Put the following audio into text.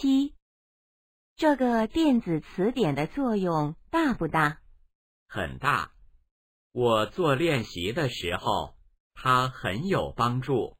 七。这个电子词典的作用大不大？很大。我做练习的时候它很有帮助。